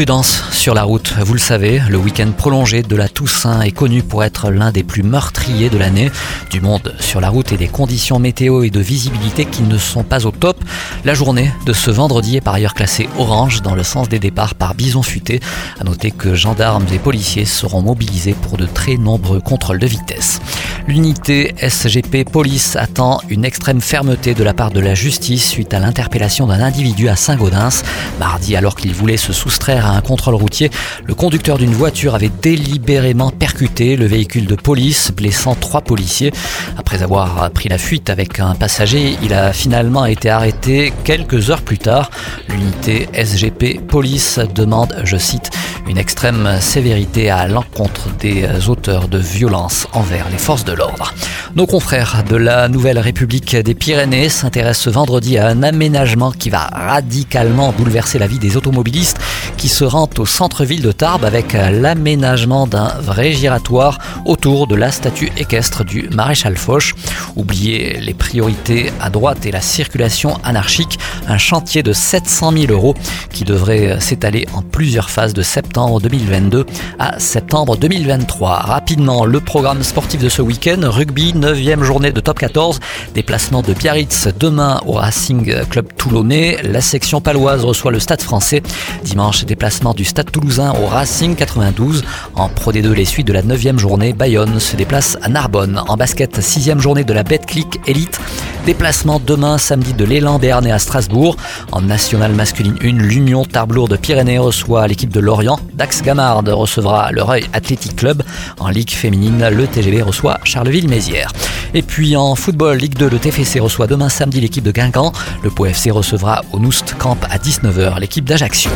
Prudence sur la route. Vous le savez, le week-end prolongé de la Toussaint est connu pour être l'un des plus meurtriers de l'année. Du monde sur la route et des conditions météo et de visibilité qui ne sont pas au top. La journée de ce vendredi est par ailleurs classée orange dans le sens des départs par bison futé. À noter que gendarmes et policiers seront mobilisés pour de très nombreux contrôles de vitesse. L'unité SGP Police attend une extrême fermeté de la part de la justice suite à l'interpellation d'un individu à Saint-Gaudens. Mardi, alors qu'il voulait se soustraire à un contrôle routier, le conducteur d'une voiture avait délibérément percuté le véhicule de police, blessant trois policiers. Après avoir pris la fuite avec un passager, il a finalement été arrêté quelques heures plus tard. L'unité SGP Police demande, je cite, une extrême sévérité à l'encontre des auteurs de violences envers les forces de l'ordre. Nos confrères de la Nouvelle République des Pyrénées s'intéressent ce vendredi à un aménagement qui va radicalement bouleverser la vie des automobilistes qui se rendent au centre-ville de Tarbes avec l'aménagement d'un vrai giratoire autour de la statue équestre du maréchal Foch. Oubliez les priorités à droite et la circulation anarchique, un chantier de 700 000 euros qui devrait s'étaler en plusieurs phases de septembre 2022 à septembre 2023. Rapidement, le programme sportif de ce week-end, rugby, 9e journée de top 14, déplacement de Biarritz demain au Racing Club Toulonnais, la section paloise reçoit le Stade français, dimanche déplacement du Stade toulousain au Racing 92, en Pro D2 les suites de la 9e journée, Bayonne se déplace à Narbonne, en basket 6e journée de la Betclic Elite, déplacement demain samedi de l'élan Béarnais à Strasbourg, en nationale masculine 1, l'Union Tarblour de Pyrénées reçoit l'équipe de Lorient, Dax Gamard recevra le Reuil Athletic Club, en Ligue féminine, le TGV reçoit Charleville-Mézières. Et puis en football, Ligue 2, le TFC reçoit demain samedi l'équipe de Guingamp. Le Pau FC recevra au Noust Camp à 19h l'équipe d'Ajaccio.